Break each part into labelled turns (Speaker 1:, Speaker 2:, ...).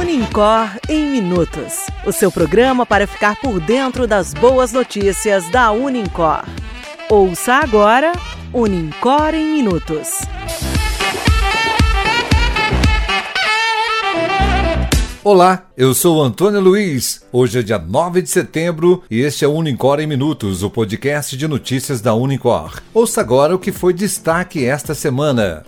Speaker 1: Unicor em Minutos o seu programa para ficar por dentro das boas notícias da Unicor. Ouça agora Unicor em Minutos.
Speaker 2: Olá, eu sou Antônio Luiz. Hoje é dia 9 de setembro e este é o Unicor em Minutos, o podcast de notícias da Unicor. Ouça agora o que foi destaque esta semana.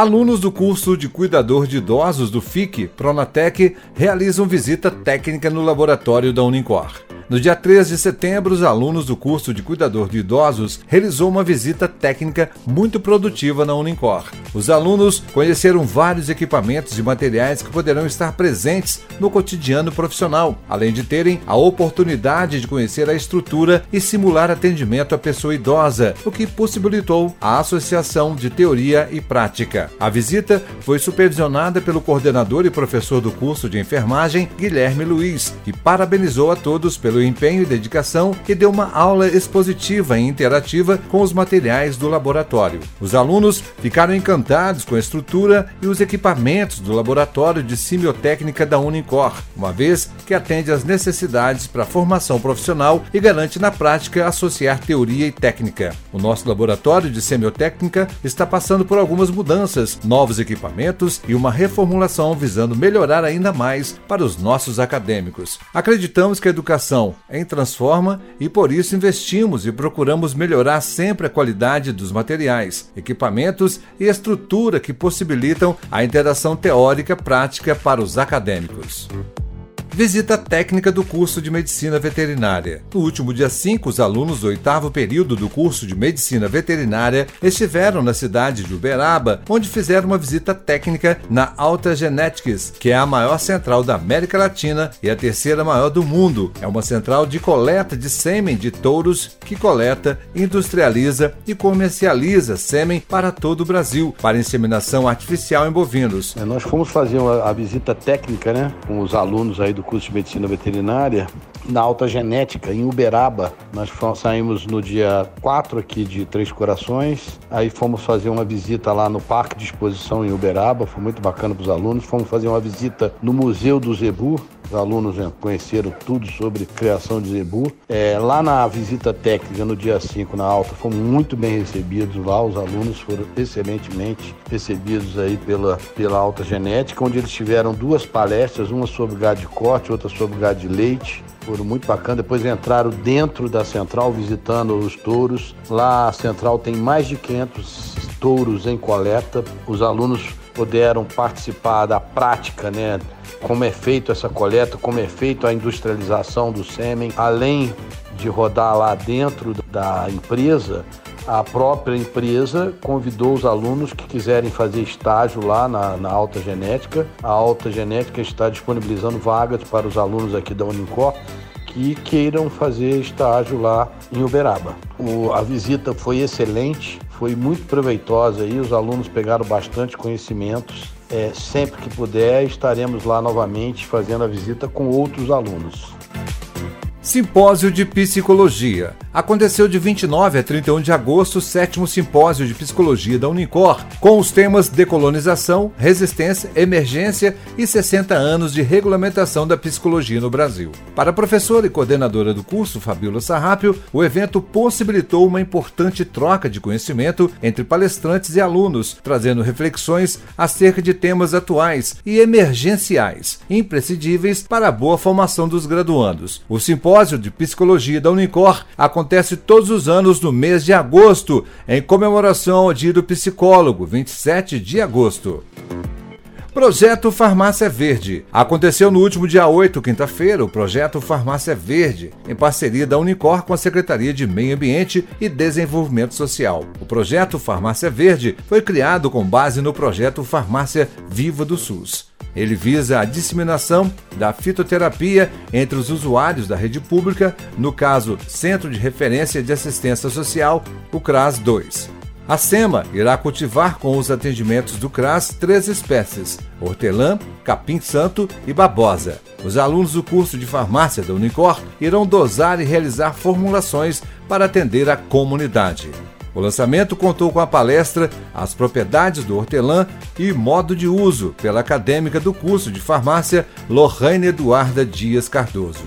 Speaker 2: Alunos do curso de cuidador de idosos do FIC Pronatec realizam visita técnica no laboratório da Unicor. No dia 3 de setembro, os alunos do curso de cuidador de idosos realizou uma visita técnica muito produtiva na Unicor. Os alunos conheceram vários equipamentos e materiais que poderão estar presentes no cotidiano profissional, além de terem a oportunidade de conhecer a estrutura e simular atendimento à pessoa idosa, o que possibilitou a associação de teoria e prática. A visita foi supervisionada pelo coordenador e professor do curso de enfermagem, Guilherme Luiz, que parabenizou a todos pelo empenho e dedicação e deu uma aula expositiva e interativa com os materiais do laboratório. Os alunos ficaram encantados com a estrutura e os equipamentos do laboratório de simiotécnica da Unicor, uma vez que atende às necessidades para a formação profissional e garante na prática associar teoria e técnica. O nosso laboratório de semiotécnica está passando por algumas mudanças, novos equipamentos e uma reformulação visando melhorar ainda mais para os nossos acadêmicos. Acreditamos que a educação em Transforma e por isso investimos e procuramos melhorar sempre a qualidade dos materiais, equipamentos e estrutura que possibilitam a interação teórica prática para os acadêmicos visita técnica do curso de Medicina Veterinária. No último dia 5, os alunos do oitavo período do curso de Medicina Veterinária estiveram na cidade de Uberaba, onde fizeram uma visita técnica na Alta Genetics, que é a maior central da América Latina e a terceira maior do mundo. É uma central de coleta de sêmen de touros que coleta, industrializa e comercializa sêmen para todo o Brasil, para inseminação artificial em bovinos.
Speaker 3: É, nós fomos fazer uma, a visita técnica né, com os alunos aí do curso de medicina veterinária na Alta Genética, em Uberaba. Nós saímos no dia 4 aqui de Três Corações, aí fomos fazer uma visita lá no Parque de Exposição em Uberaba, foi muito bacana para os alunos. Fomos fazer uma visita no Museu do Zebu, os alunos conheceram tudo sobre criação de zebu. É, lá na visita técnica, no dia 5, na alta, fomos muito bem recebidos lá. Os alunos foram excelentemente recebidos aí pela, pela alta genética, onde eles tiveram duas palestras, uma sobre gado de corte, outra sobre gado de leite foram muito bacana. Depois entraram dentro da central visitando os touros. Lá a central tem mais de 500 touros em coleta. Os alunos puderam participar da prática, né? Como é feito essa coleta, como é feito a industrialização do sêmen, além de rodar lá dentro da empresa, a própria empresa convidou os alunos que quiserem fazer estágio lá na, na Alta Genética. A Alta Genética está disponibilizando vagas para os alunos aqui da Unicor que queiram fazer estágio lá em Uberaba. O, a visita foi excelente, foi muito proveitosa e os alunos pegaram bastante conhecimentos. É, sempre que puder, estaremos lá novamente fazendo a visita com outros alunos.
Speaker 2: Simpósio de Psicologia. Aconteceu de 29 a 31 de agosto o sétimo Simpósio de Psicologia da Unicor, com os temas Decolonização, Resistência, Emergência e 60 anos de regulamentação da psicologia no Brasil. Para a professora e coordenadora do curso, Fabiola Sarrápio, o evento possibilitou uma importante troca de conhecimento entre palestrantes e alunos, trazendo reflexões acerca de temas atuais e emergenciais, imprescindíveis para a boa formação dos graduandos. O simpósio de Psicologia da Unicor acontece todos os anos no mês de agosto, em comemoração ao Dia do Psicólogo, 27 de agosto. Projeto Farmácia Verde. Aconteceu no último dia 8, quinta-feira, o projeto Farmácia Verde, em parceria da Unicor com a Secretaria de Meio Ambiente e Desenvolvimento Social. O projeto Farmácia Verde foi criado com base no projeto Farmácia Viva do SUS. Ele visa a disseminação da fitoterapia entre os usuários da rede pública, no caso Centro de Referência de Assistência Social, o CRAS 2. A SEMA irá cultivar com os atendimentos do CRAS três espécies: hortelã, capim-santo e babosa. Os alunos do curso de farmácia da Unicor irão dosar e realizar formulações para atender a comunidade. O lançamento contou com a palestra As Propriedades do Hortelã e Modo de Uso, pela acadêmica do curso de farmácia Lorraine Eduarda Dias Cardoso.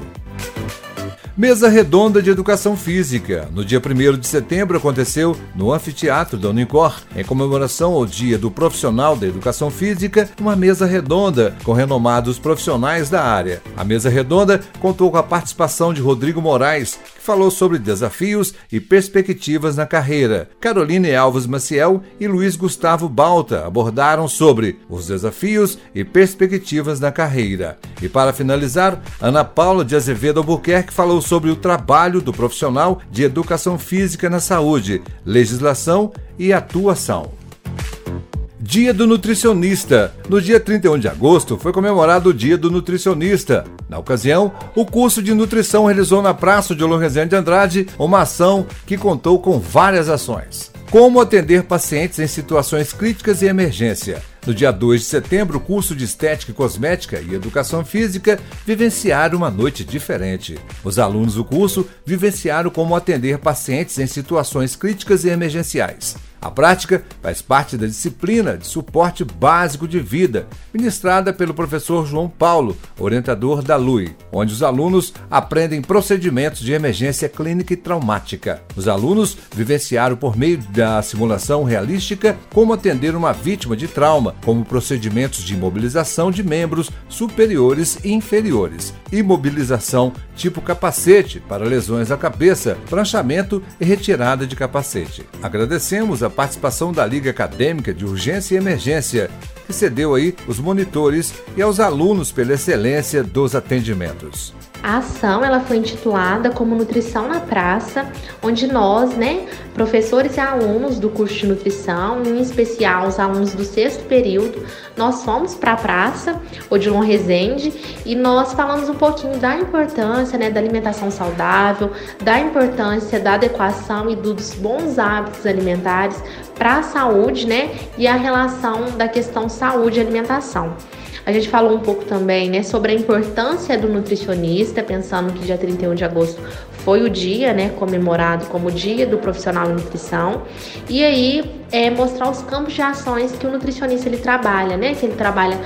Speaker 2: Mesa Redonda de Educação Física. No dia 1 de setembro aconteceu no Anfiteatro da Unicor, em comemoração ao Dia do Profissional da Educação Física, uma mesa redonda com renomados profissionais da área. A mesa redonda contou com a participação de Rodrigo Moraes, falou sobre desafios e perspectivas na carreira. Caroline Alves Maciel e Luiz Gustavo Balta abordaram sobre os desafios e perspectivas na carreira. E para finalizar, Ana Paula de Azevedo Albuquerque falou sobre o trabalho do profissional de educação física na saúde, legislação e atuação. Dia do Nutricionista. No dia 31 de agosto foi comemorado o Dia do Nutricionista. Na ocasião, o curso de nutrição realizou na Praça de Olor de Andrade uma ação que contou com várias ações. Como atender pacientes em situações críticas e emergência. No dia 2 de setembro, o curso de Estética e Cosmética e Educação Física vivenciaram uma noite diferente. Os alunos do curso vivenciaram como atender pacientes em situações críticas e emergenciais. A prática faz parte da disciplina de suporte básico de vida, ministrada pelo professor João Paulo, orientador da LUI, onde os alunos aprendem procedimentos de emergência clínica e traumática. Os alunos vivenciaram por meio da simulação realística como atender uma vítima de trauma, como procedimentos de imobilização de membros superiores e inferiores, imobilização tipo capacete para lesões à cabeça, pranchamento e retirada de capacete. Agradecemos a participação da Liga Acadêmica de Urgência e Emergência, que cedeu aí os monitores e aos alunos pela excelência dos atendimentos.
Speaker 4: A ação ela foi intitulada como Nutrição na Praça, onde nós, né, professores e alunos do curso de nutrição, em especial os alunos do sexto período, nós fomos para a praça Odilon Rezende e nós falamos um pouquinho da importância né, da alimentação saudável, da importância da adequação e dos bons hábitos alimentares para a saúde, né, e a relação da questão saúde e alimentação. A gente falou um pouco também né, sobre a importância do nutricionista, pensando que dia 31 de agosto foi o dia né, comemorado como dia do profissional em nutrição. E aí é, mostrar os campos de ações que o nutricionista ele trabalha, né? Que ele trabalha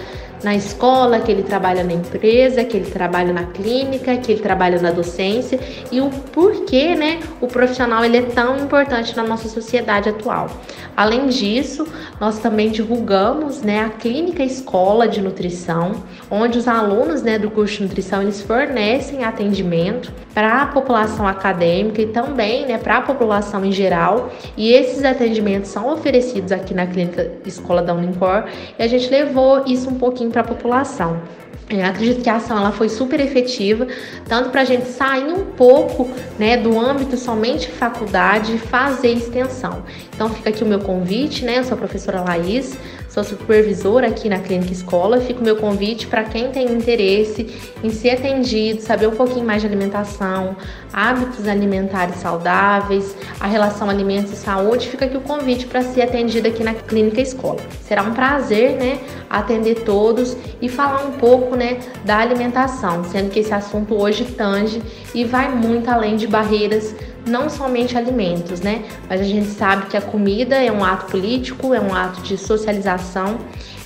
Speaker 4: na escola, que ele trabalha na empresa, que ele trabalha na clínica, que ele trabalha na docência e o porquê, né, o profissional ele é tão importante na nossa sociedade atual. Além disso, nós também divulgamos, né, a clínica escola de nutrição, onde os alunos, né, do curso de nutrição eles fornecem atendimento para a população acadêmica e também, né, para a população em geral. E esses atendimentos são oferecidos aqui na clínica escola da Unimpor e a gente levou isso um pouquinho para a população. Eu acredito que a ação ela foi super efetiva, tanto para a gente sair um pouco né, do âmbito somente faculdade e fazer extensão. Então fica aqui o meu convite, né? Eu sou a professora Laís, sou supervisora aqui na Clínica Escola. Fica o meu convite para quem tem interesse em ser atendido, saber um pouquinho mais de alimentação, hábitos alimentares saudáveis, a relação alimentos e saúde. Fica aqui o convite para ser atendido aqui na Clínica Escola. Será um prazer, né, atender todos e falar um pouco, né, da alimentação, sendo que esse assunto hoje tange e vai muito além de barreiras não somente alimentos, né? Mas a gente sabe que a comida é um ato político, é um ato de socialização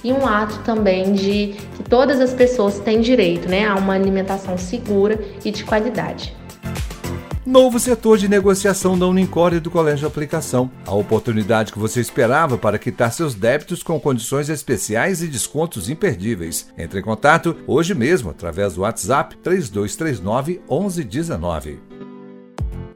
Speaker 4: e um ato também de que todas as pessoas têm direito, né, a uma alimentação segura e de qualidade.
Speaker 2: Novo setor de negociação da Unicor e do Colégio de Aplicação. A oportunidade que você esperava para quitar seus débitos com condições especiais e descontos imperdíveis. Entre em contato hoje mesmo através do WhatsApp 3239 1119.